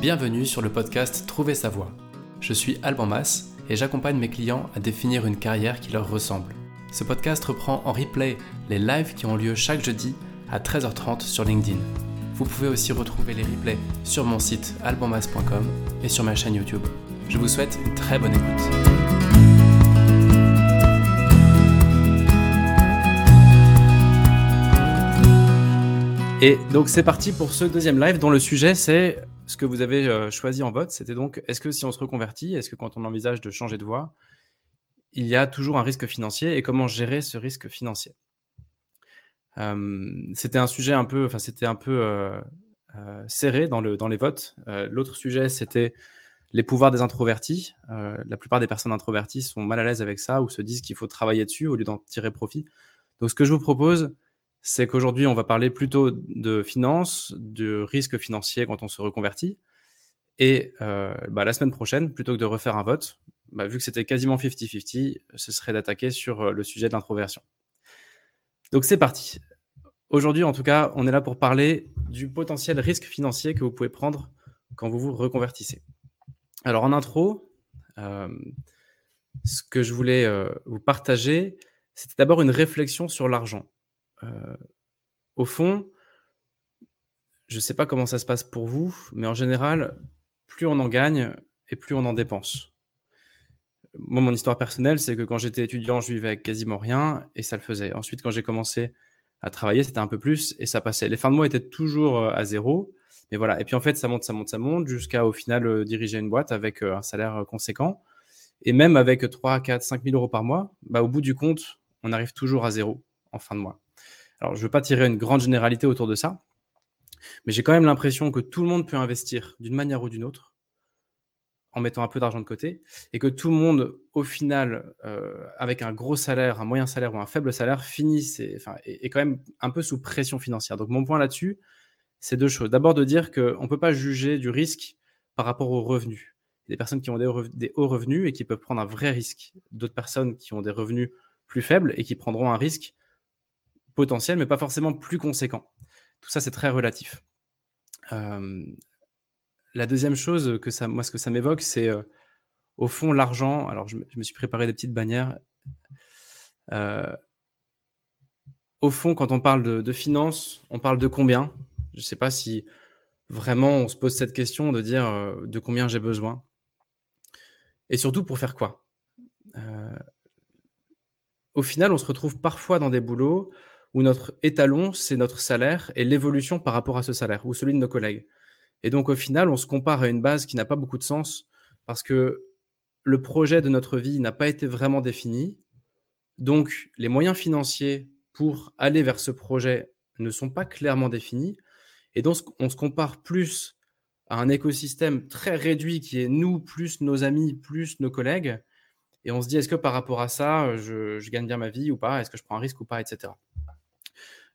Bienvenue sur le podcast Trouver sa voie. Je suis Alban Mas et j'accompagne mes clients à définir une carrière qui leur ressemble. Ce podcast reprend en replay les lives qui ont lieu chaque jeudi à 13h30 sur LinkedIn. Vous pouvez aussi retrouver les replays sur mon site albanmas.com et sur ma chaîne YouTube. Je vous souhaite une très bonne écoute. Et donc c'est parti pour ce deuxième live dont le sujet c'est ce que vous avez euh, choisi en vote. C'était donc est-ce que si on se reconvertit, est-ce que quand on envisage de changer de voie, il y a toujours un risque financier et comment gérer ce risque financier? Euh, C'était un sujet un peu, enfin c'était un peu euh, serré dans, le, dans les votes. L'autre sujet c'était les pouvoirs des introvertis. la plupart des personnes introverties sont mal à l'aise avec ça ou se disent qu'il faut travailler dessus au lieu d'en tirer profit. Donc ce que je vous propose, c'est qu'aujourd'hui, on va parler plutôt de finances, de risque financier quand on se reconvertit. Et euh, bah, la semaine prochaine, plutôt que de refaire un vote, bah, vu que c'était quasiment 50-50, ce serait d'attaquer sur euh, le sujet de l'introversion. Donc c'est parti. Aujourd'hui, en tout cas, on est là pour parler du potentiel risque financier que vous pouvez prendre quand vous vous reconvertissez. Alors en intro, euh, ce que je voulais vous partager, c'était d'abord une réflexion sur l'argent. Euh, au fond, je ne sais pas comment ça se passe pour vous, mais en général, plus on en gagne et plus on en dépense. Moi, mon histoire personnelle, c'est que quand j'étais étudiant, je vivais avec quasiment rien et ça le faisait. Ensuite, quand j'ai commencé à travailler, c'était un peu plus et ça passait. Les fins de mois étaient toujours euh, à zéro. Mais voilà. Et puis en fait, ça monte, ça monte, ça monte jusqu'à au final euh, diriger une boîte avec un salaire conséquent. Et même avec 3, 4, 5 000 euros par mois, bah, au bout du compte, on arrive toujours à zéro en fin de mois. Alors, je ne veux pas tirer une grande généralité autour de ça, mais j'ai quand même l'impression que tout le monde peut investir d'une manière ou d'une autre en mettant un peu d'argent de côté et que tout le monde, au final, euh, avec un gros salaire, un moyen salaire ou un faible salaire, finit, enfin, est, quand même un peu sous pression financière. Donc, mon point là-dessus, c'est deux choses. D'abord, de dire qu'on ne peut pas juger du risque par rapport aux revenus. Des personnes qui ont des, hauts revenus et qui peuvent prendre un vrai risque. D'autres personnes qui ont des revenus plus faibles et qui prendront un risque potentiel, mais pas forcément plus conséquent. Tout ça, c'est très relatif. Euh, la deuxième chose que ça, moi, ce que ça m'évoque, c'est euh, au fond l'argent. Alors, je, me suis préparé des petites bannières. Euh, au fond, quand on parle de, de finances, on parle de combien? Je ne sais pas si vraiment on se pose cette question de dire de combien j'ai besoin. Et surtout pour faire quoi? Au final, on se retrouve parfois dans des boulots où notre étalon, c'est notre salaire et l'évolution par rapport à ce salaire, ou celui de nos collègues. Et donc, au final, on se compare à une base qui n'a pas beaucoup de sens parce que le projet de notre vie n'a pas été vraiment défini. Donc, les moyens financiers pour aller vers ce projet ne sont pas clairement définis. Et donc, on se compare plus à un écosystème très réduit qui est nous, plus nos amis, plus nos collègues. Et on se dit, est-ce que par rapport à ça, je, gagne bien ma vie ou pas? Est-ce que je prends un risque ou pas, etc.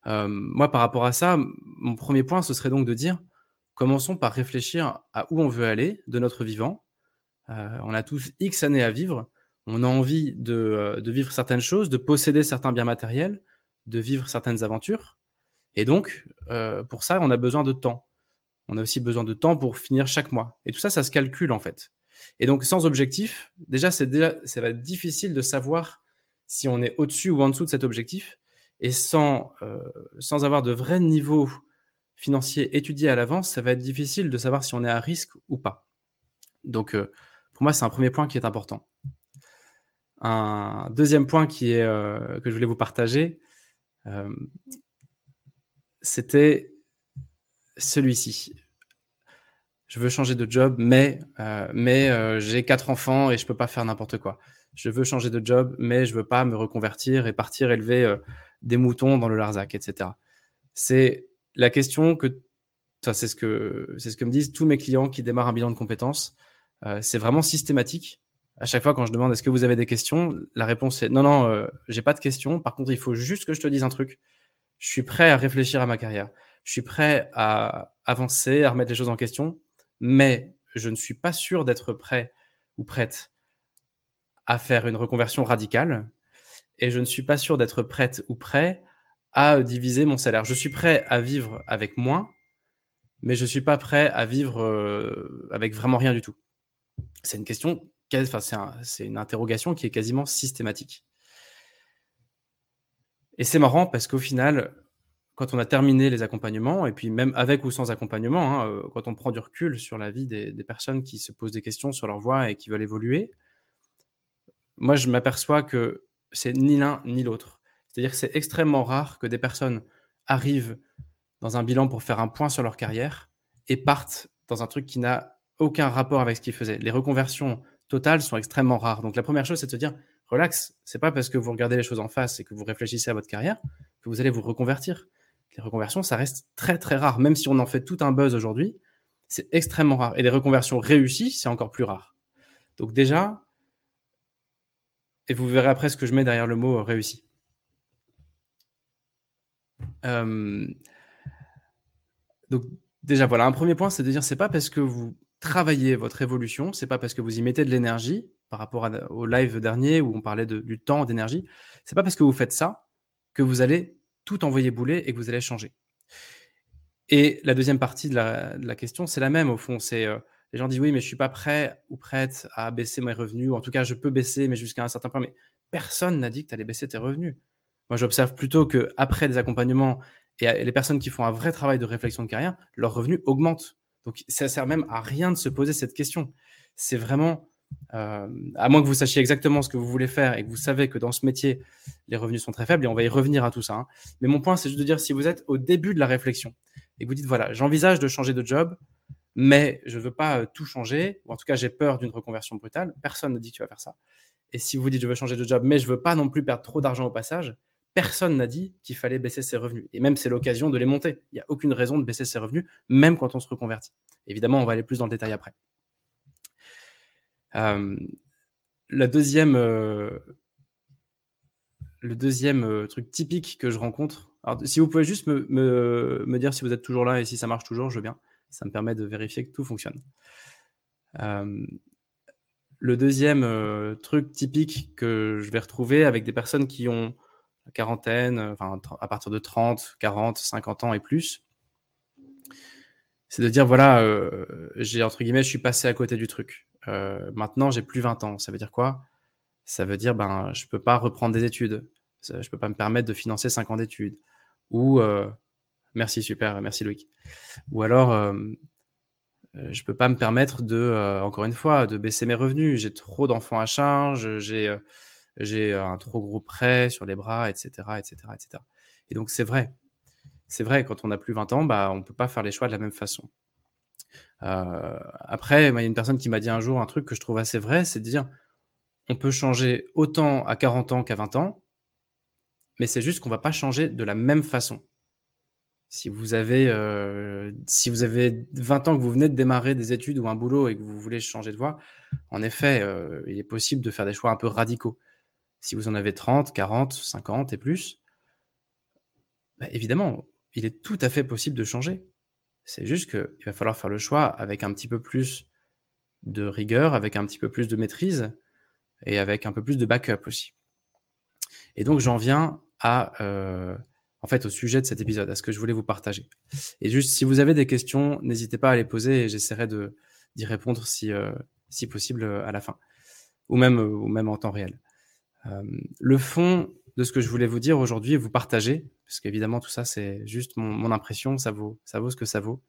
Euh, moi, par rapport à ça, mon premier point, ce serait donc de dire, commençons par réfléchir à où on veut aller de notre vivant. Euh, on a tous X années à vivre. On a envie de, euh, de, vivre certaines choses, de posséder certains biens matériels, de vivre certaines aventures. Et donc, pour ça, on a besoin de temps. On a aussi besoin de temps pour finir chaque mois. Et tout ça, ça se calcule en fait. Et donc, sans objectif, déjà, c'est déjà, ça va être difficile de savoir si on est au-dessus ou en dessous de cet objectif et sans, euh, sans avoir de vrais niveaux financiers étudiés à l'avance, ça va être difficile de savoir si on est à risque ou pas. Donc, euh, pour moi, c'est un premier point qui est important. Un deuxième point qui est, euh, que je voulais vous partager, c'était celui-ci. Je veux changer de job, mais, mais j'ai quatre enfants et je ne peux pas faire n'importe quoi. Je veux changer de job, mais je ne veux pas me reconvertir et partir élever des moutons dans le Larzac, etc. C'est la question que, c'est ce que, c'est ce que me disent tous mes clients qui démarrent un bilan de compétences. Euh, c'est vraiment systématique. À chaque fois, quand je demande est-ce que vous avez des questions, la réponse est non, non, euh, j'ai pas de questions. Par contre, il faut juste que je te dise un truc. Je suis prêt à réfléchir à ma carrière. Je suis prêt à avancer, à remettre les choses en question, mais je ne suis pas sûr d'être prêt ou prête à faire une reconversion radicale et je ne suis pas sûr d'être prête ou prêt à diviser mon salaire. Je suis prêt à vivre avec moins, mais je ne suis pas prêt à vivre euh, avec vraiment rien du tout. C'est une question, enfin, c'est une interrogation qui est quasiment systématique. Et c'est marrant parce qu'au final, quand on a terminé les accompagnements, et puis même avec ou sans accompagnement, hein, euh, quand on prend du recul sur la vie des, personnes qui se posent des questions sur leur voie et qui veulent évoluer, moi je m'aperçois que c'est ni l'un ni l'autre. C'est-à-dire que c'est extrêmement rare que des personnes arrivent dans un bilan pour faire un point sur leur carrière et partent dans un truc qui n'a aucun rapport avec ce qu'ils faisaient. Les reconversions totales sont extrêmement rares. Donc la première chose, c'est de se dire, relax, c'est pas parce que vous regardez les choses en face et que vous réfléchissez à votre carrière que vous allez vous reconvertir les reconversions, ça reste très très rare. Même si on en fait tout un buzz aujourd'hui, c'est extrêmement rare. Et les reconversions réussies, c'est encore plus rare. Donc déjà, et vous verrez après ce que je mets derrière le mot euh, réussi. Euh, donc déjà voilà, un premier point, c'est de dire c'est pas parce que vous travaillez votre évolution, c'est pas parce que vous y mettez de l'énergie par rapport au live dernier où on parlait du temps, d'énergie, c'est pas parce que vous faites ça que vous allez tout envoyer bouler et que vous allez changer. Et la deuxième partie de la, question, c'est la même au fond. C'est euh, les gens disent oui, mais je suis pas prêt ou prête à baisser mes revenus. Ou en tout cas, je peux baisser, mais jusqu'à un certain point. Mais personne n'a dit que tu allais baisser tes revenus. Moi, j'observe plutôt que après des accompagnements et les personnes qui font un vrai travail de réflexion de carrière, leurs revenus augmentent. Donc, ça sert même à rien de se poser cette question. C'est vraiment euh, à moins que vous sachiez exactement ce que vous voulez faire et que vous savez que dans ce métier, les revenus sont très faibles, et on va y revenir à tout ça. Hein. Mais mon point, c'est juste de dire, si vous êtes au début de la réflexion et que vous dites, voilà, j'envisage de changer de job, mais je ne veux pas euh, tout changer, ou en tout cas, j'ai peur d'une reconversion brutale, personne ne dit que tu vas faire ça. Et si vous dites, je veux changer de job, mais je ne veux pas non plus perdre trop d'argent au passage, personne n'a dit qu'il fallait baisser ses revenus. Et même, c'est l'occasion de les monter. Il n'y a aucune raison de baisser ses revenus, même quand on se reconvertit. Évidemment, on va aller plus dans le détail après. Euh, deuxième, euh, le deuxième truc typique que je rencontre, alors, si vous pouvez juste me, me, dire si vous êtes toujours là et si ça marche toujours, je veux bien. Ça me permet de vérifier que tout fonctionne. le deuxième truc typique que je vais retrouver avec des personnes qui ont la quarantaine, enfin, à partir de 30, 40, 50 ans et plus, c'est de dire voilà, j'ai entre guillemets, je suis passé à côté du truc. Euh, maintenant, j'ai plus 20 ans. Ça veut dire quoi? Ça veut dire ben, je peux pas reprendre des études. Je peux pas me permettre de financer 5 ans d'études. Ou euh, merci, super, merci Loïc. Ou alors, euh, je peux pas me permettre de, encore une fois, de baisser mes revenus. J'ai trop d'enfants à charge, j'ai j'ai un trop gros prêt sur les bras, etc., etc., etc. Et donc c'est vrai, c'est vrai, quand on a plus 20 ans, bah, on peut pas faire les choix de la même façon. Euh, après, il y a une personne qui m'a dit un jour un truc que je trouve assez vrai, c'est de dire on peut changer autant à 40 ans qu'à 20 ans, mais c'est juste qu'on va pas changer de la même façon. Si vous avez, euh, si vous avez 20 ans que vous venez de démarrer des études ou un boulot et que vous voulez changer de voie, en effet, euh, il est possible de faire des choix un peu radicaux. Si vous en avez 30, 40, 50 et plus, bah, évidemment, il est tout à fait possible de changer. C'est juste qu'il va falloir faire le choix avec un petit peu plus de rigueur, avec un petit peu plus de maîtrise et avec un peu plus de backup aussi. Et donc j'en viens à euh, en fait au sujet de cet épisode, à ce que je voulais vous partager. Et juste si vous avez des questions, n'hésitez pas à les poser et j'essaierai d'y répondre si euh, si possible à la fin ou même ou même en temps réel. Euh, le fond de ce que je voulais vous dire aujourd'hui vous partager, parce qu'évidemment tout ça c'est juste mon, impression, ça vaut, ça vaut ce que ça vaut.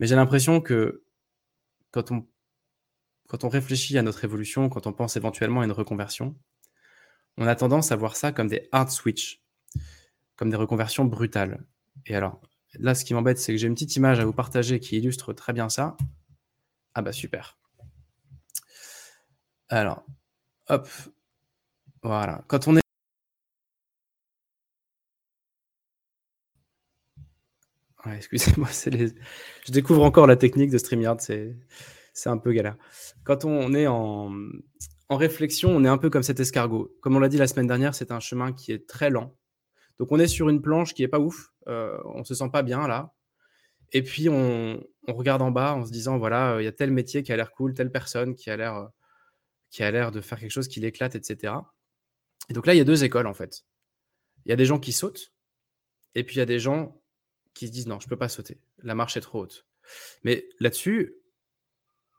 Mais j'ai l'impression que quand on, quand on réfléchit à notre évolution, quand on pense éventuellement à une reconversion, on a tendance à voir ça comme des hard switch, comme des reconversions brutales. Et alors, là, ce qui m'embête, c'est que j'ai une petite image à vous partager qui illustre très bien ça. Ah bah super. Alors, hop, voilà. Quand on est excusez-moi, je découvre encore la technique de StreamYard, c'est, c'est un peu galère. Quand on est en, en réflexion, on est un peu comme cet escargot. Comme on l'a dit la semaine dernière, c'est un chemin qui est très lent. Donc on est sur une planche qui est pas ouf, euh, on se sent pas bien là. Et puis on, regarde en bas en se disant voilà, il y a tel métier qui a l'air cool, telle personne qui a l'air qui a de faire quelque chose qui l'éclate, etc. Et donc là, il y a deux écoles en fait. Il y a des gens qui sautent, et puis il y a des gens qui se disent non, je peux pas sauter. La marche est trop haute. Mais là-dessus,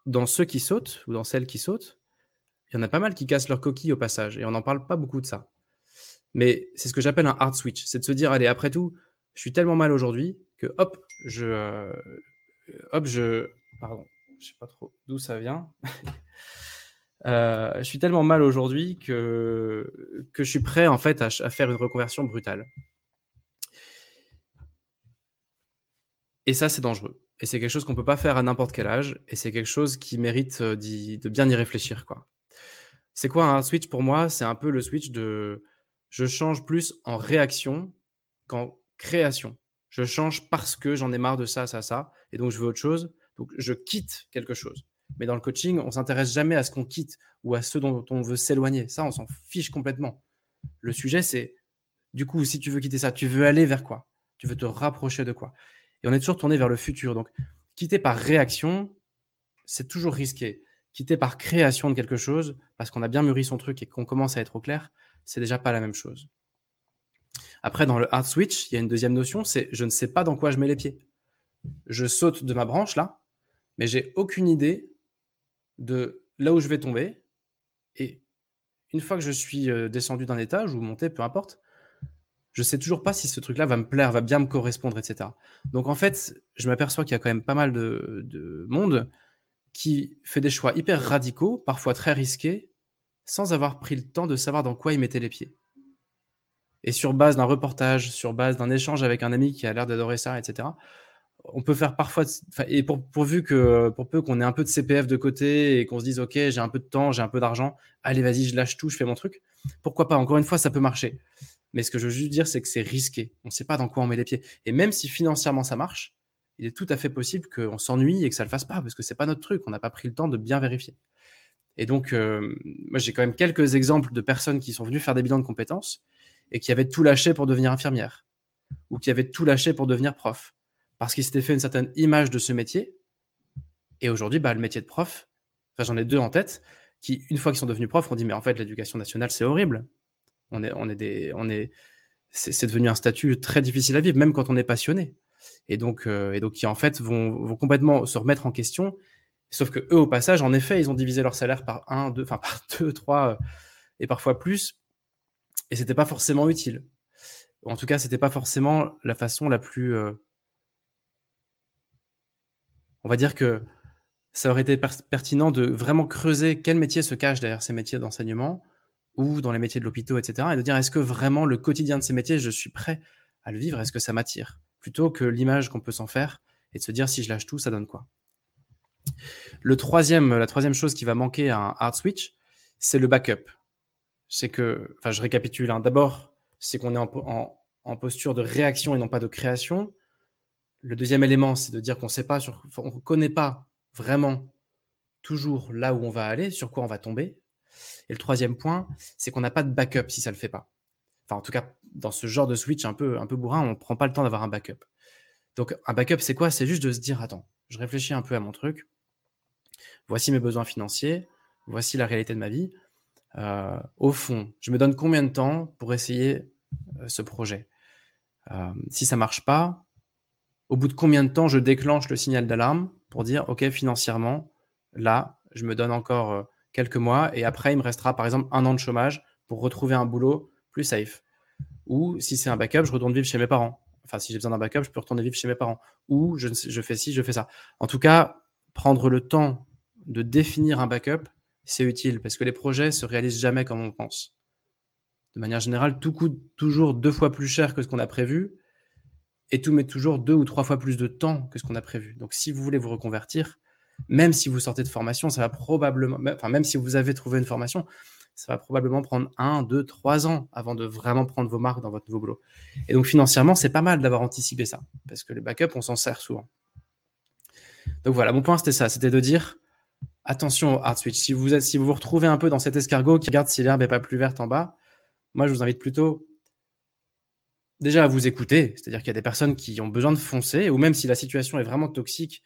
dans ceux qui sautent ou dans celles qui sautent, il y en a pas mal qui cassent leur coquille au passage et on n'en parle pas beaucoup de ça. Mais c'est ce que j'appelle un hard switch, c'est de se dire allez, après tout, je suis tellement mal aujourd'hui que hop, je euh, hop, je pardon, je sais pas trop d'où ça vient. Euh, je suis tellement mal aujourd'hui que, que je suis prêt en fait à, faire une reconversion brutale. Et ça, c'est dangereux. Et c'est quelque chose qu'on ne peut pas faire à n'importe quel âge. Et c'est quelque chose qui mérite euh, de bien y réfléchir. C'est quoi un switch? Pour moi C'est un peu le switch de je change plus en réaction qu'en création. Je change parce que j'en ai marre de ça, ça, ça. Et donc je veux autre chose. Donc je quitte quelque chose. Mais dans le coaching, on s'intéresse jamais à ce qu'on quitte ou à ce dont on veut s'éloigner. Ça, on s'en fiche complètement. Le sujet, c'est du coup, si tu veux quitter ça, tu veux aller vers quoi? Tu veux te rapprocher de quoi? Et on est toujours tourné vers le futur. Donc, quitter par réaction, c'est toujours risqué. Quitter par création de quelque chose, parce qu'on a bien mûri son truc et qu'on commence à être au clair, c'est déjà pas la même chose. Après, dans le hard switch, il y a une deuxième notion, c'est je ne sais pas dans quoi je mets les pieds. Je saute de ma branche là, mais j'ai aucune idée de là où je vais tomber. Et une fois que je suis euh, descendu d'un étage ou monté, peu importe, je sais toujours pas si ce truc-là va me plaire, va bien me correspondre, etc. Donc en fait, je m'aperçois qu'il y a quand même pas mal de, monde qui fait des choix hyper radicaux, parfois très risqués, sans avoir pris le temps de savoir dans quoi il mettait les pieds. Et sur base d'un reportage, sur base d'un échange avec un ami qui a l'air d'adorer ça, etc., on peut faire parfois, et pour, pourvu pour peu qu'on ait un peu de CPF de côté et qu'on se dise, OK, j'ai un peu de temps, j'ai un peu d'argent, allez, vas-y, je lâche tout, je fais mon truc. Pourquoi pas? Encore une fois, ça peut marcher. Mais ce que je veux juste dire, c'est que c'est risqué. On ne sait pas dans quoi on met les pieds. Et même si financièrement ça marche, il est tout à fait possible qu'on s'ennuie et que ça ne le fasse pas, parce que c'est pas notre truc. On n'a pas pris le temps de bien vérifier. Et donc, euh, moi, j'ai quand même quelques exemples de personnes qui sont venues faire des bilans de compétences et qui avaient tout lâché pour devenir infirmière ou qui avaient tout lâché pour devenir prof parce qu'il s'était fait une certaine image de ce métier. Et aujourd'hui, bah, le métier de prof, j'en ai deux en tête, qui, une fois qu'ils sont devenus profs, ont dit Mais en fait, l'éducation nationale, c'est horrible. On est, on est des, on est, c'est devenu un statut très difficile à vivre, même quand on est passionné. Et donc, euh, et donc qui en fait vont, vont, complètement se remettre en question. Sauf que eux, au passage, en effet, ils ont divisé leur salaire par un, deux, enfin par deux, trois, euh, et parfois plus. Et c'était pas forcément utile. En tout cas, c'était pas forcément la façon la plus euh, on va dire que ça aurait été pertinent de vraiment creuser quel métier se cache derrière ces métiers d'enseignement ou dans les métiers de l'hôpital, etc. Et de dire est-ce que vraiment le quotidien de ces métiers, je suis prêt à le vivre, est-ce que ça m'attire? Plutôt que l'image qu'on peut s'en faire et de se dire si je lâche tout, ça donne quoi? Le troisième, La troisième chose qui va manquer à un hard switch, c'est le backup. C'est que, enfin, je récapitule. Hein. D'abord, c'est qu'on est en posture de réaction et non pas de création. Le deuxième élément, c'est de dire qu'on sait pas on ne connaît pas vraiment toujours là où on va aller, sur quoi on va tomber. Et le troisième point, c'est qu'on n'a pas de backup si ça ne le fait pas. En tout cas, dans ce genre de switch un peu, un peu bourrin, on ne prend pas le temps d'avoir un backup. Donc, un backup, c'est quoi? C'est juste de se dire, attends, je réfléchis un peu à mon truc. Voici mes besoins financiers. Voici la réalité de ma vie. Euh, au fond, je me donne combien de temps pour essayer euh, ce projet? Euh, Si ça marche pas, au bout de combien de temps je déclenche le signal d'alarme pour dire, OK, financièrement, là, je me donne encore quelques mois et après, il me restera par exemple un an de chômage pour retrouver un boulot plus safe? Ou si c'est un backup, je retourne vivre chez mes parents. Enfin, si j'ai besoin d'un backup, je peux retourner vivre chez mes parents. Ou je, fais ci, je fais ça. En tout cas, prendre le temps de définir un backup, c'est utile parce que les projets se réalisent jamais comme on pense. De manière générale, tout coûte toujours deux fois plus cher que ce qu'on a prévu et tout met toujours deux ou trois fois plus de temps que ce qu'on a prévu. Donc, si vous voulez vous reconvertir, même si vous sortez de formation, ça va probablement, enfin, même si vous avez trouvé une formation, ça va probablement prendre un, deux, trois ans avant de vraiment prendre vos marques dans votre nouveau boulot. Et donc, financièrement, c'est pas mal d'avoir anticipé ça, parce que les backups, on s'en sert souvent. Donc voilà, mon point, c'était ça, c'était de dire, attention au hard switch. Si vous, êtes, si vous vous retrouvez un peu dans cet escargot qui regarde si l'herbe n'est pas plus verte en bas, moi, je vous invite plutôt déjà à vous écouter, c'est-à-dire qu'il y a des personnes qui ont besoin de foncer, ou même si la situation est vraiment toxique,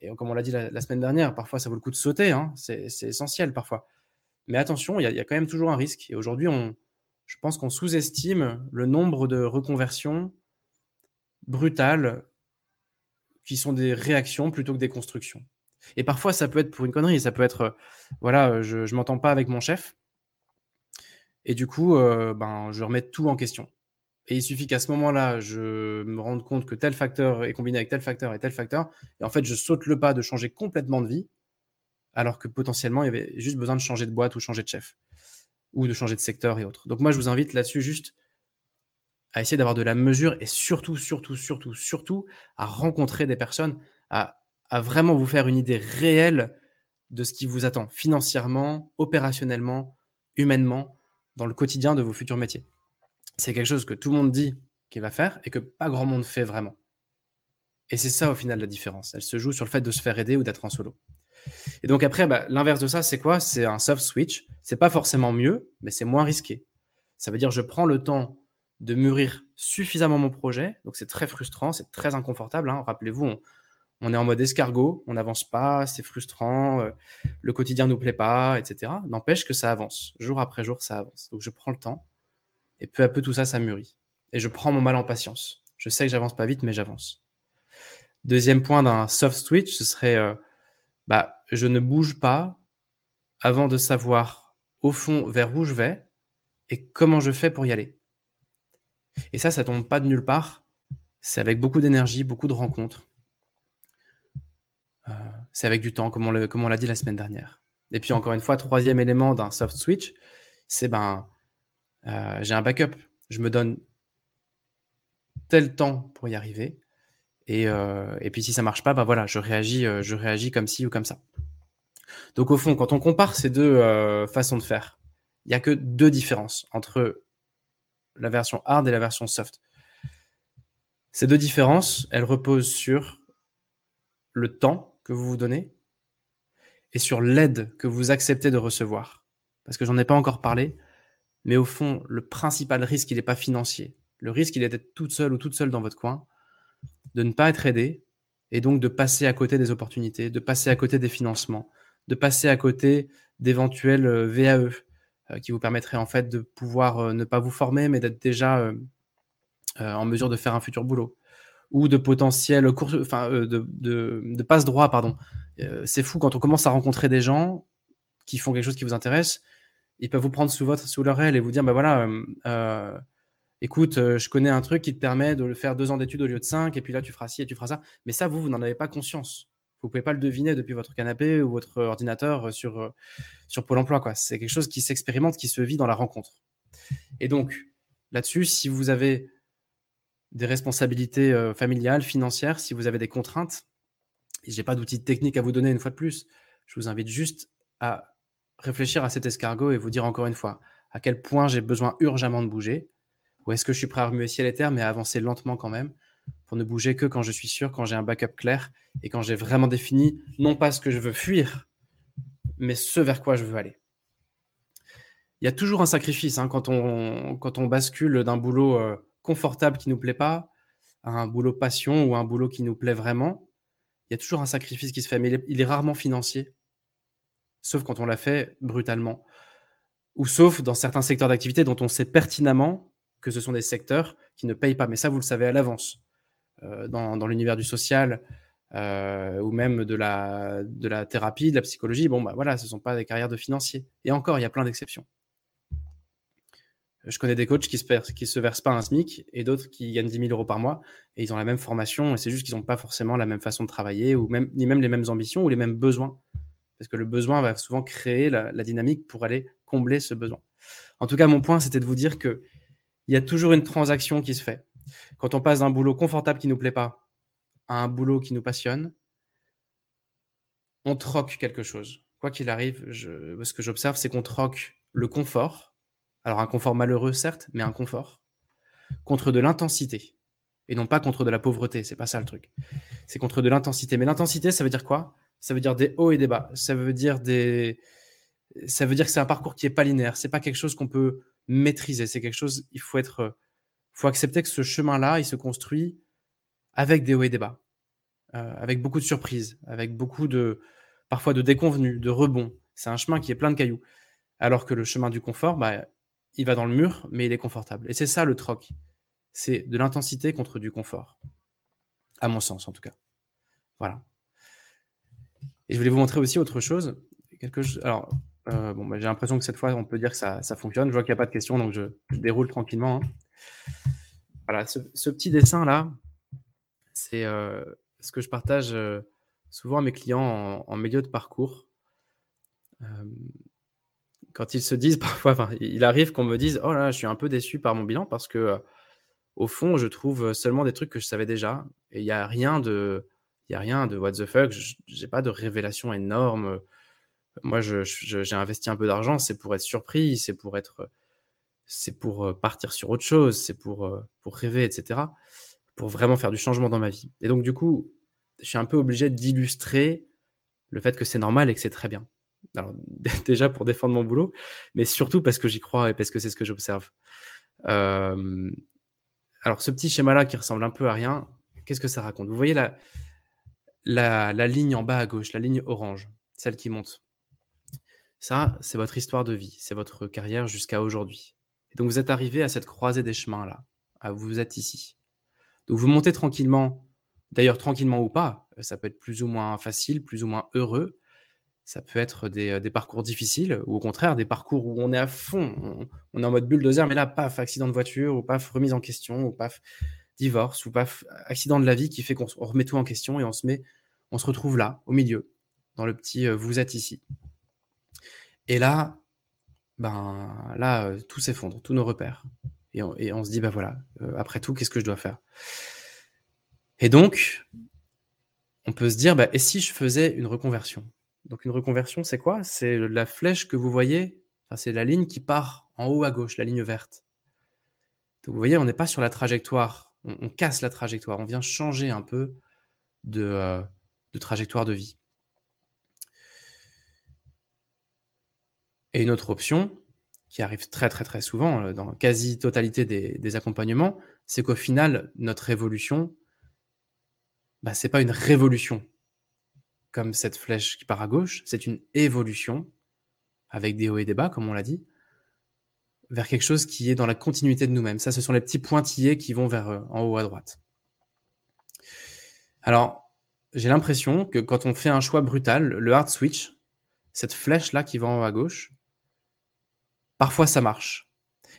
et comme on l'a dit la, semaine dernière, parfois ça vaut le coup de sauter, hein, c'est essentiel parfois. Mais attention, il y, a, quand même toujours un risque. Et aujourd'hui, je pense qu'on sous-estime le nombre de reconversions brutales qui sont des réactions plutôt que des constructions. Et parfois, ça peut être pour une connerie. Ça peut être, euh, voilà, euh, je ne m'entends pas avec mon chef. Et du coup, euh, ben, je remets tout en question. Et il suffit qu'à ce moment-là, je me rende compte que tel facteur est combiné avec tel facteur et tel facteur. Et en fait, je saute le pas de changer complètement de vie, alors que potentiellement, il y avait juste besoin de changer de boîte ou changer de chef, ou de changer de secteur et autres. Donc moi, je vous invite là-dessus juste à essayer d'avoir de la mesure et surtout, surtout, surtout, surtout à rencontrer des personnes, à, vraiment vous faire une idée réelle de ce qui vous attend financièrement, opérationnellement, humainement, dans le quotidien de vos futurs métiers. C'est quelque chose que tout le monde dit qu'il va faire et que pas grand monde fait vraiment. Et c'est ça au final la différence. Elle se joue sur le fait de se faire aider ou d'être en solo. Et donc après, bah, l'inverse de ça, c'est quoi? C'est un soft switch. C'est pas forcément mieux, mais c'est moins risqué. Ça veut dire je prends le temps de mûrir suffisamment mon projet. Donc c'est très frustrant, c'est très inconfortable. Hein. Rappelez-vous, on, est en mode escargot, on n'avance pas, c'est frustrant, euh, le quotidien ne nous plaît pas, etc. N'empêche que ça avance. Jour après jour, ça avance. Donc je prends le temps et peu à peu tout ça, ça mûrit. Et je prends mon mal en patience. Je sais que j'avance pas vite, mais j'avance. Deuxième point d'un soft switch, ce serait euh, bah, je ne bouge pas avant de savoir au fond vers où je vais et comment je fais pour y aller. Et ça, ça tombe pas de nulle part. C'est avec beaucoup d'énergie, beaucoup de rencontres. Euh, c'est avec du temps, comme on, l'a dit la semaine dernière. Et puis encore une fois, troisième élément d'un soft switch, c'est ben euh, j'ai un backup. Je me donne tel temps pour y arriver. Et, euh, puis si ça marche pas, ben voilà, je réagis, je réagis comme ci ou comme ça. Donc au fond, quand on compare ces deux façons de faire, il n'y a que deux différences entre la version hard et la version soft. Ces deux différences, elles reposent sur le temps que vous vous donnez et sur l'aide que vous acceptez de recevoir. Parce que j'en ai pas encore parlé, mais au fond, le principal risque, il n'est pas financier. Le risque, il est d'être toute seule ou toute seule dans votre coin, de ne pas être aidé, et donc de passer à côté des opportunités, de passer à côté des financements, de passer à côté d'éventuels euh, VAE, euh, qui vous permettrait en fait de pouvoir euh, ne pas vous former, mais d'être déjà en mesure de faire un futur boulot ou de potentiel cours, enfin de, de, passe droit, pardon. c'est fou quand on commence à rencontrer des gens qui font quelque chose qui vous intéresse, ils peuvent vous prendre sous votre sous leur aile et vous dire bah voilà, écoute, je connais un truc qui te permet de le faire deux ans d'études au lieu de cinq, et puis là tu feras ci et tu feras ça. Mais ça, vous, vous n'en avez pas conscience. Vous pouvez pas le deviner depuis votre canapé ou votre ordinateur sur, sur Pôle emploi. Quoi. C'est quelque chose qui s'expérimente, qui se vit dans la rencontre. Et donc, là-dessus, si vous avez des responsabilités euh, familiales, financières, si vous avez des contraintes, et j'ai pas d'outils techniques à vous donner une fois de plus, je vous invite juste à réfléchir à cet escargot et vous dire encore une fois à quel point j'ai besoin urgemment de bouger, ou est-ce que je suis prêt à remuer ciel et terre, mais à avancer lentement quand même, pour ne bouger que quand je suis sûr, quand j'ai un backup clair et quand j'ai vraiment défini non pas ce que je veux fuir, mais ce vers quoi je veux aller. Il y a toujours un sacrifice hein, quand, on, quand on bascule d'un boulot euh, confortable qui ne nous plaît pas à un boulot passion ou un boulot qui nous plaît vraiment. Il y a toujours un sacrifice qui se fait, mais il est, rarement financier, sauf quand on l'a fait brutalement, ou sauf dans certains secteurs d'activité dont on sait pertinemment que ce sont des secteurs qui ne payent pas. Mais ça, vous le savez à l'avance. Euh, dans, l'univers du social euh, ou même de la, de la thérapie, de la psychologie, bon, bah voilà, ce ne sont pas des carrières de financiers. Et encore, il y a plein d'exceptions. Je connais des coachs qui se, se versent pas un SMIC et d'autres qui gagnent 10 000 euros par mois et ils ont la même formation et c'est juste qu'ils n'ont pas forcément la même façon de travailler ou même, ni même les mêmes ambitions ou les mêmes besoins. Parce que le besoin va souvent créer la, dynamique pour aller combler ce besoin. En tout cas, mon point, c'était de vous dire qu'il y a toujours une transaction qui se fait. Quand on passe d'un boulot confortable qui ne nous plaît pas à un boulot qui nous passionne, on troque quelque chose. Quoi qu'il arrive, ce que j'observe, c'est qu'on troque le confort, alors un confort malheureux certes, mais un confort, contre de l'intensité. Et non pas contre de la pauvreté, c'est pas ça le truc. C'est contre de l'intensité. Mais l'intensité, ça veut dire quoi? Ça veut dire des hauts et des bas. Ça veut dire des. Ça veut dire que c'est un parcours qui est pas linéaire. C'est pas quelque chose qu'on peut maîtriser. C'est quelque chose. Il faut être il faut accepter que ce chemin-là, il se construit avec des hauts et des bas, euh, avec beaucoup de surprises, avec beaucoup de, parfois de déconvenus, de rebonds. C'est un chemin qui est plein de cailloux. Alors que le chemin du confort, bah, il va dans le mur, mais il est confortable. Et c'est ça le troc. C'est de l'intensité contre du confort. À mon sens, en tout cas. Voilà. Et je voulais vous montrer aussi autre chose. Quelque chose alors, euh, bon, bah, j'ai l'impression que cette fois, on peut dire que ça, ça fonctionne. Je vois qu'il n'y a pas de questions, donc je, déroule tranquillement. Hein. Voilà, ce, petit dessin-là, c'est euh, ce que je partage euh, souvent à mes clients en, milieu de parcours. quand ils se disent parfois, il arrive qu'on me dise Oh là, je suis un peu déçu par mon bilan parce que, au fond, je trouve seulement des trucs que je savais déjà. Et il n'y a rien de. Il a rien de what the fuck, je n'ai pas de révélation énorme moi, j'ai investi un peu d'argent, c'est pour être surpris, c'est pour être, c'est pour euh, partir sur autre chose, c'est pour, euh, pour rêver, etc. Pour vraiment faire du changement dans ma vie. Et donc, du coup, je suis un peu obligé d'illustrer le fait que c'est normal et que c'est très bien. Alors, déjà pour défendre mon boulot, mais surtout parce que j'y crois et parce que c'est ce que j'observe. Euh, alors, ce petit schéma-là qui ressemble un peu à rien, qu'est-ce que ça raconte? Vous voyez la, la ligne en bas à gauche, la ligne orange, celle qui monte? Ça, c'est votre histoire de vie, c'est votre carrière jusqu'à aujourd'hui. Donc vous êtes arrivé à cette croisée des chemins-là, vous êtes ici. Donc vous montez tranquillement, d'ailleurs tranquillement ou pas, euh, ça peut être plus ou moins facile, plus ou moins heureux, ça peut être des, euh, parcours difficiles, ou au contraire des parcours où on est à fond, on, est en mode bulldozer, mais là, paf, accident de voiture, ou paf, remise en question, ou paf, divorce, ou paf, accident de la vie qui fait qu'on remet tout en question et on se met, on se retrouve là, au milieu, dans le petit euh, vous êtes ici. Et là, ben, là, euh, tout s'effondre, tous nos repères. Et on, se dit, ben voilà, euh, après tout, qu'est-ce que je dois faire? Et donc, on peut se dire, bah, et si je faisais une reconversion? Donc une reconversion, c'est quoi? C'est la flèche que vous voyez, c'est la ligne qui part en haut à gauche, la ligne verte. Donc vous voyez, on n'est pas sur la trajectoire, on, casse la trajectoire, on vient changer un peu de, euh, de trajectoire de vie. Et une autre option, qui arrive très très très souvent euh, dans la quasi-totalité des, accompagnements, c'est qu'au final, notre évolution, bah, ce n'est pas une révolution comme cette flèche qui part à gauche, c'est une évolution avec des hauts et des bas, comme on l'a dit, vers quelque chose qui est dans la continuité de nous-mêmes. Ça, ce sont les petits pointillés qui vont vers euh, en haut à droite. Alors, j'ai l'impression que quand on fait un choix brutal, le hard switch, cette flèche-là qui va en haut à gauche, Parfois, ça marche.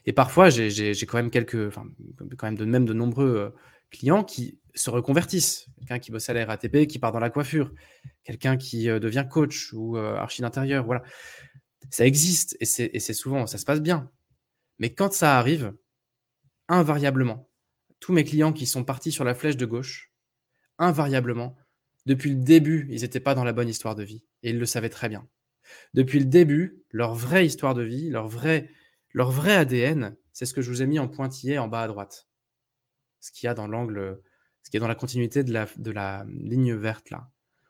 Et parfois, j'ai quand même de nombreux euh, clients qui se reconvertissent. Quelqu'un qui bosse à la RATP, qui part dans la coiffure, quelqu'un qui euh, devient coach ou euh, archi d'intérieur, voilà. Ça existe et c'est souvent, ça se passe bien. Mais quand ça arrive, invariablement, tous mes clients qui sont partis sur la flèche de gauche, invariablement, depuis le début, ils n'étaient pas dans la bonne histoire de vie et ils le savaient très bien. Depuis le début, leur vraie histoire de vie, leur vrai, ADN, c'est ce que je vous ai mis en pointillé en bas à droite. Ce qu'il y a dans l'angle, ce qui est dans la continuité de la, de la ligne verte là.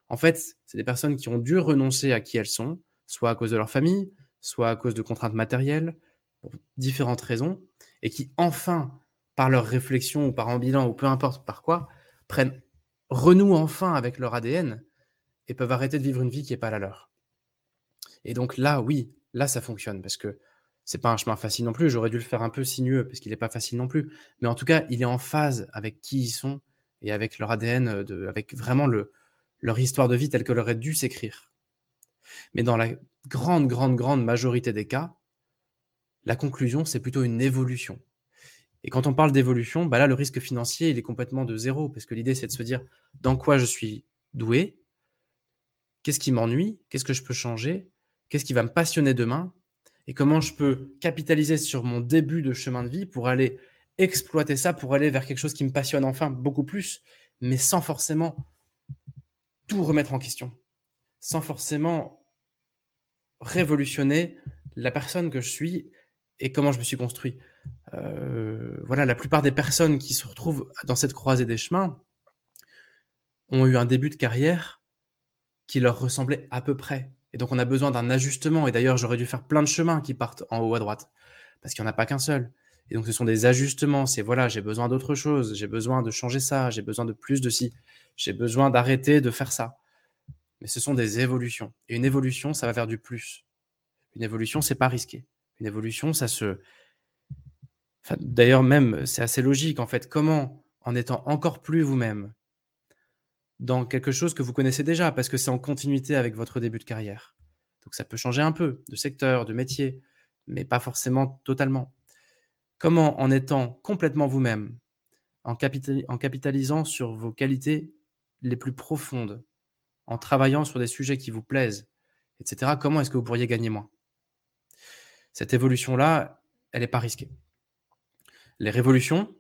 En fait, c'est des personnes qui ont dû renoncer à qui elles sont, soit à cause de leur famille, soit à cause de contraintes matérielles, pour différentes raisons, et qui enfin, par leur réflexion ou par un bilan ou peu importe par quoi, prennent renouent enfin avec leur ADN et peuvent arrêter de vivre une vie qui n'est pas la leur. Et donc là, oui, là, ça fonctionne parce que c'est pas un chemin facile non plus. J'aurais dû le faire un peu sinueux parce qu'il n'est pas facile non plus. Mais en tout cas, il est en phase avec qui ils sont et avec leur ADN, euh, de, avec vraiment le, leur histoire de vie telle qu'elle aurait dû s'écrire. Mais dans la grande, grande, grande majorité des cas, la conclusion, c'est plutôt une évolution. Et quand on parle d'évolution, bah là, le risque financier, il est complètement de zéro, parce que l'idée, c'est de se dire dans quoi je suis doué, qu'est-ce qui m'ennuie, qu'est-ce que je peux changer, qu'est-ce qui va me passionner demain et comment je peux capitaliser sur mon début de chemin de vie pour aller exploiter ça, pour aller vers quelque chose qui me passionne enfin beaucoup plus, mais sans forcément tout remettre en question, sans forcément révolutionner la personne que je suis et comment je me suis construit. Euh, voilà, la plupart des personnes qui se retrouvent dans cette croisée des chemins ont eu un début de carrière qui leur ressemblait à peu près. Et donc, on a besoin d'un ajustement. Et d'ailleurs, j'aurais dû faire plein de chemins qui partent en haut à droite. Parce qu'il n'y en a pas qu'un seul. Et donc, ce sont des ajustements. C'est voilà, j'ai besoin d'autre chose. J'ai besoin de changer ça. J'ai besoin de plus de ci. J'ai besoin d'arrêter de faire ça. Mais ce sont des évolutions. Et une évolution, ça va vers du plus. Une évolution, c'est pas risqué. Une évolution, ça se. D'ailleurs, même, c'est assez logique en fait. Comment, en étant encore plus vous-même, dans quelque chose que vous connaissez déjà, parce que c'est en continuité avec votre début de carrière. Donc ça peut changer un peu de secteur, de métier, mais pas forcément totalement. Comment, en étant complètement vous-même, en, capitalisant sur vos qualités les plus profondes, en travaillant sur des sujets qui vous plaisent, etc., comment est-ce que vous pourriez gagner moins? Cette évolution-là, elle n'est pas risquée. Les révolutions,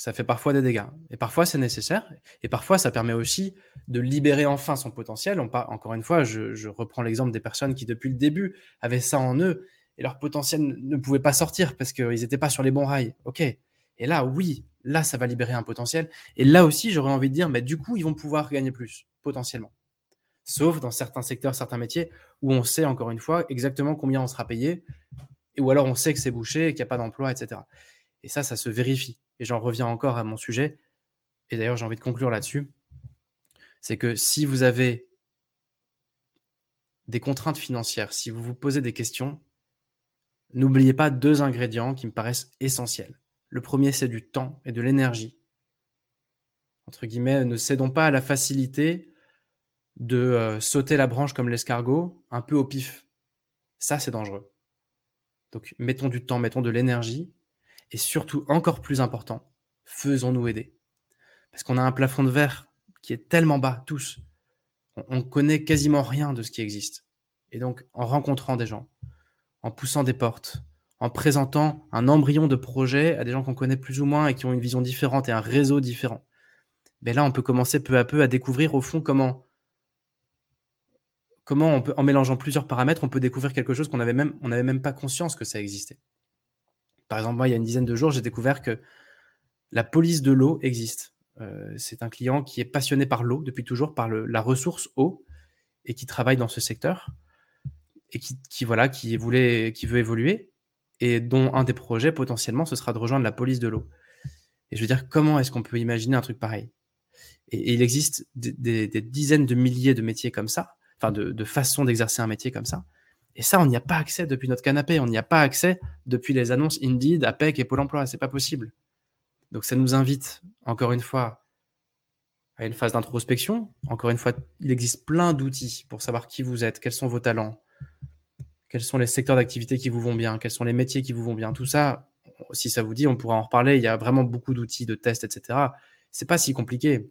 ça fait parfois des dégâts. Et parfois, c'est nécessaire. Et parfois, ça permet aussi de libérer enfin son potentiel. On encore une fois, je, reprends l'exemple des personnes qui, depuis le début, avaient ça en eux et leur potentiel ne pouvait pas sortir parce qu'ils n'étaient pas sur les bons rails. OK. Et là, oui, là, ça va libérer un potentiel. Et là aussi, j'aurais envie de dire, mais du coup, ils vont pouvoir gagner plus, potentiellement. Sauf dans certains secteurs, certains métiers où on sait, encore une fois, exactement combien on sera payé, ou alors on sait que c'est bouché, qu'il n'y a pas d'emploi, etc. Et ça, ça se vérifie. Et j'en reviens encore à mon sujet. Et d'ailleurs, j'ai envie de conclure là-dessus. C'est que si vous avez des contraintes financières, si vous vous posez des questions, n'oubliez pas deux ingrédients qui me paraissent essentiels. Le premier, c'est du temps et de l'énergie. Entre guillemets, ne cédons pas à la facilité de euh, sauter la branche comme l'escargot, un peu au pif. Ça, c'est dangereux. Donc, mettons du temps, mettons de l'énergie et surtout, encore plus important, faisons-nous aider. Parce qu'on a un plafond de verre qui est tellement bas, tous. On ne connaît quasiment rien de ce qui existe. Et donc, en rencontrant des gens, en poussant des portes, en présentant un embryon de projet à des gens qu'on connaît plus ou moins et qui ont une vision différente et un réseau différent, mais ben là, on peut commencer peu à peu à découvrir au fond comment, comment en mélangeant plusieurs paramètres, on peut découvrir quelque chose qu'on n'avait même pas conscience que ça existait. Par exemple, moi, il y a une dizaine de jours, j'ai découvert que la police de l'eau existe. Euh, c'est un client qui est passionné par l'eau depuis toujours, par la ressource eau, et qui travaille dans ce secteur, et qui, voilà, qui, voulait, qui veut évoluer, et dont un des projets potentiellement, ce sera de rejoindre la police de l'eau. Et je veux dire, comment est-ce qu'on peut imaginer un truc pareil? Et, il existe des, dizaines de milliers de métiers comme ça, enfin de, de façons d'exercer un métier comme ça, et ça, on n'y a pas accès depuis notre canapé. On n'y a pas accès depuis les annonces Indeed, APEC et Pôle emploi. C'est pas possible. Donc ça nous invite, encore une fois, à une phase d'introspection. Encore une fois, il existe plein d'outils pour savoir qui vous êtes, quels sont vos talents, quels sont les secteurs d'activité qui vous vont bien, quels sont les métiers qui vous vont bien. Tout ça, si ça vous dit, on pourra en reparler. Il y a vraiment beaucoup d'outils, de tests, etc. C'est pas si compliqué.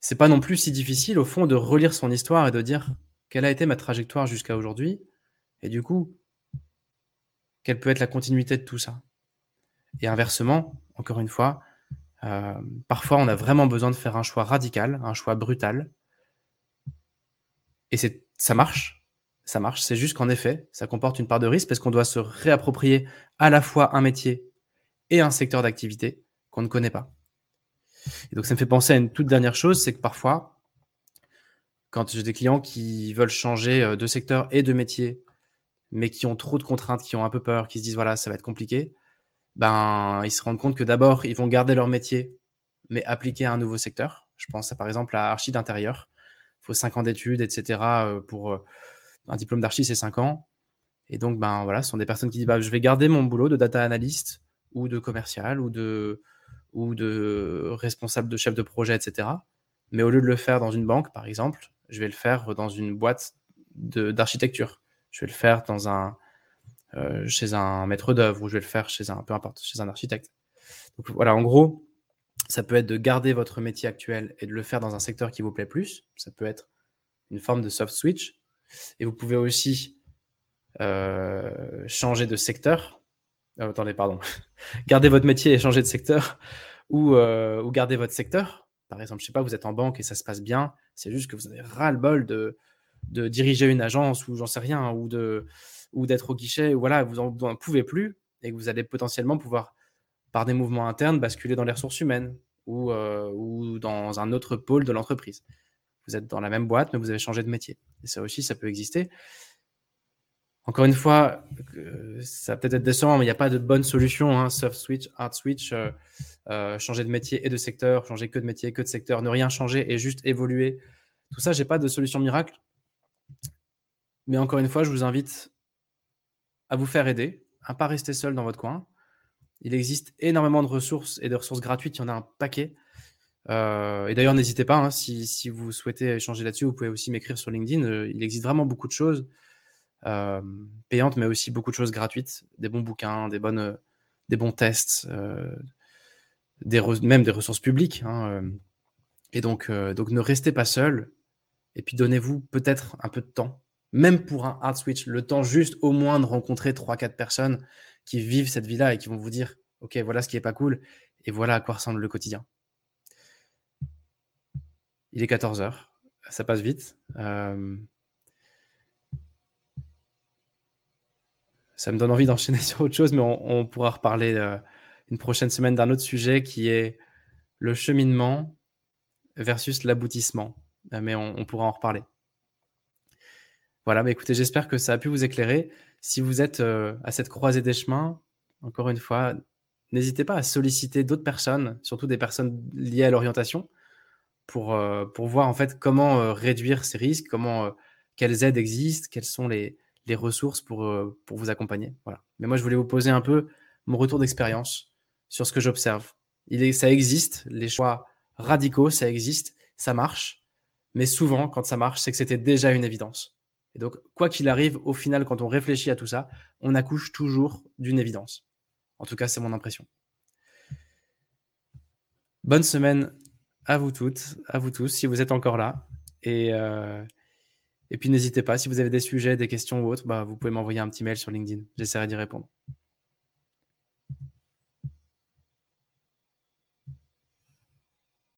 C'est pas non plus si difficile, au fond, de relire son histoire et de dire quelle a été ma trajectoire jusqu'à aujourd'hui Et du coup, quelle peut être la continuité de tout ça? Et inversement, encore une fois, euh, parfois on a vraiment besoin de faire un choix radical, un choix brutal. Et c'est, ça marche, ça marche. C'est juste qu'en effet, ça comporte une part de risque parce qu'on doit se réapproprier à la fois un métier et un secteur d'activité qu'on ne connaît pas. Et donc ça me fait penser à une toute dernière chose, c'est que parfois, quand j'ai des clients qui veulent changer euh, de secteur et de métier, mais qui ont trop de contraintes, qui ont un peu peur, qui se disent voilà, ça va être compliqué, ben, ils se rendent compte que d'abord, ils vont garder leur métier, mais appliquer à un nouveau secteur. Je pense par exemple à archi d'intérieur. Il faut 5 ans d'études, etc. Euh, pour euh, un diplôme d'archi, c'est 5 ans. Et donc, ben voilà, ce sont des personnes qui disent bah, je vais garder mon boulot de data analyst ou de commercial ou de, ou de responsable de chef de projet, etc. Mais au lieu de le faire dans une banque, par exemple, je vais le faire dans une boîte d'architecture. Je vais le faire un, euh, chez un maître d'œuvre ou je vais le faire chez un, peu importe, chez un architecte. Voilà, en gros, ça peut être de garder votre métier actuel et de le faire dans un secteur qui vous plaît plus. Ça peut être une forme de soft switch. Et vous pouvez aussi euh, changer de secteur. Oh, attendez, pardon. garder votre métier et changer de secteur euh, ou garder votre secteur. Par exemple, je sais pas, vous êtes en banque et ça se passe bien. C'est juste que vous avez ras-le-bol de, de diriger une agence ou j'en sais rien, ou de ou d'être au guichet, ou voilà, vous n'en pouvez plus et que vous allez potentiellement pouvoir, par des mouvements internes, basculer dans les ressources humaines ou, euh, ou dans un autre pôle de l'entreprise. Vous êtes dans la même boîte, mais vous avez changé de métier. Et ça aussi, ça peut exister. Encore une fois, euh, ça peut être décevant, mais il n'y a pas de bonne solution. Hein. Soft switch, hard switch, euh, changer de métier et de secteur, changer que de métier, que de secteur, ne rien changer et juste évoluer. Tout ça, j'ai pas de solution miracle. Mais encore une fois, je vous invite à vous faire aider, à pas rester seul dans votre coin. Il existe énormément de ressources et de ressources gratuites, il y en a un paquet. Euh, et d'ailleurs, n'hésitez pas, hein, si, vous souhaitez échanger là-dessus, vous pouvez aussi m'écrire sur LinkedIn. Euh, il existe vraiment beaucoup de choses euh, payantes, mais aussi beaucoup de choses gratuites, des bons bouquins, des, bonnes, des bons tests, des même des ressources publiques. Hein, et donc, donc, ne restez pas seul, et puis donnez-vous peut-être un peu de temps, même pour un hard switch, le temps juste au moins de rencontrer 3-4 personnes qui vivent cette vie-là et qui vont vous dire, OK, voilà ce qui est pas cool, et voilà à quoi ressemble le quotidien. Il est 14h. Ça passe vite. Ça me donne envie d'enchaîner sur autre chose, mais on, pourra reparler euh, une prochaine semaine d'un autre sujet qui est le cheminement versus l'aboutissement. Euh, mais on, pourra en reparler. Voilà, mais écoutez, j'espère que ça a pu vous éclairer. Si vous êtes à cette croisée des chemins, encore une fois, n'hésitez pas à solliciter d'autres personnes, surtout des personnes liées à l'orientation, pour, euh, pour voir en fait comment euh, réduire ces risques, comment, euh, quelles aides existent, quelles sont les, les ressources pour, pour vous accompagner. Voilà. Mais moi, je voulais vous poser un peu mon retour d'expérience sur ce que j'observe. Ça existe, les choix radicaux, ça existe, ça marche. Mais souvent, quand ça marche, c'est que c'était déjà une évidence. Et donc, quoi qu'il arrive, au final, quand on réfléchit à tout ça, on accouche toujours d'une évidence. En tout cas, c'est mon impression. Bonne semaine à vous toutes, à vous tous, si vous êtes encore là. Et, euh, et puis n'hésitez pas, si vous avez des sujets, des questions ou autres, bah, vous pouvez m'envoyer un petit mail sur LinkedIn. J'essaierai d'y répondre.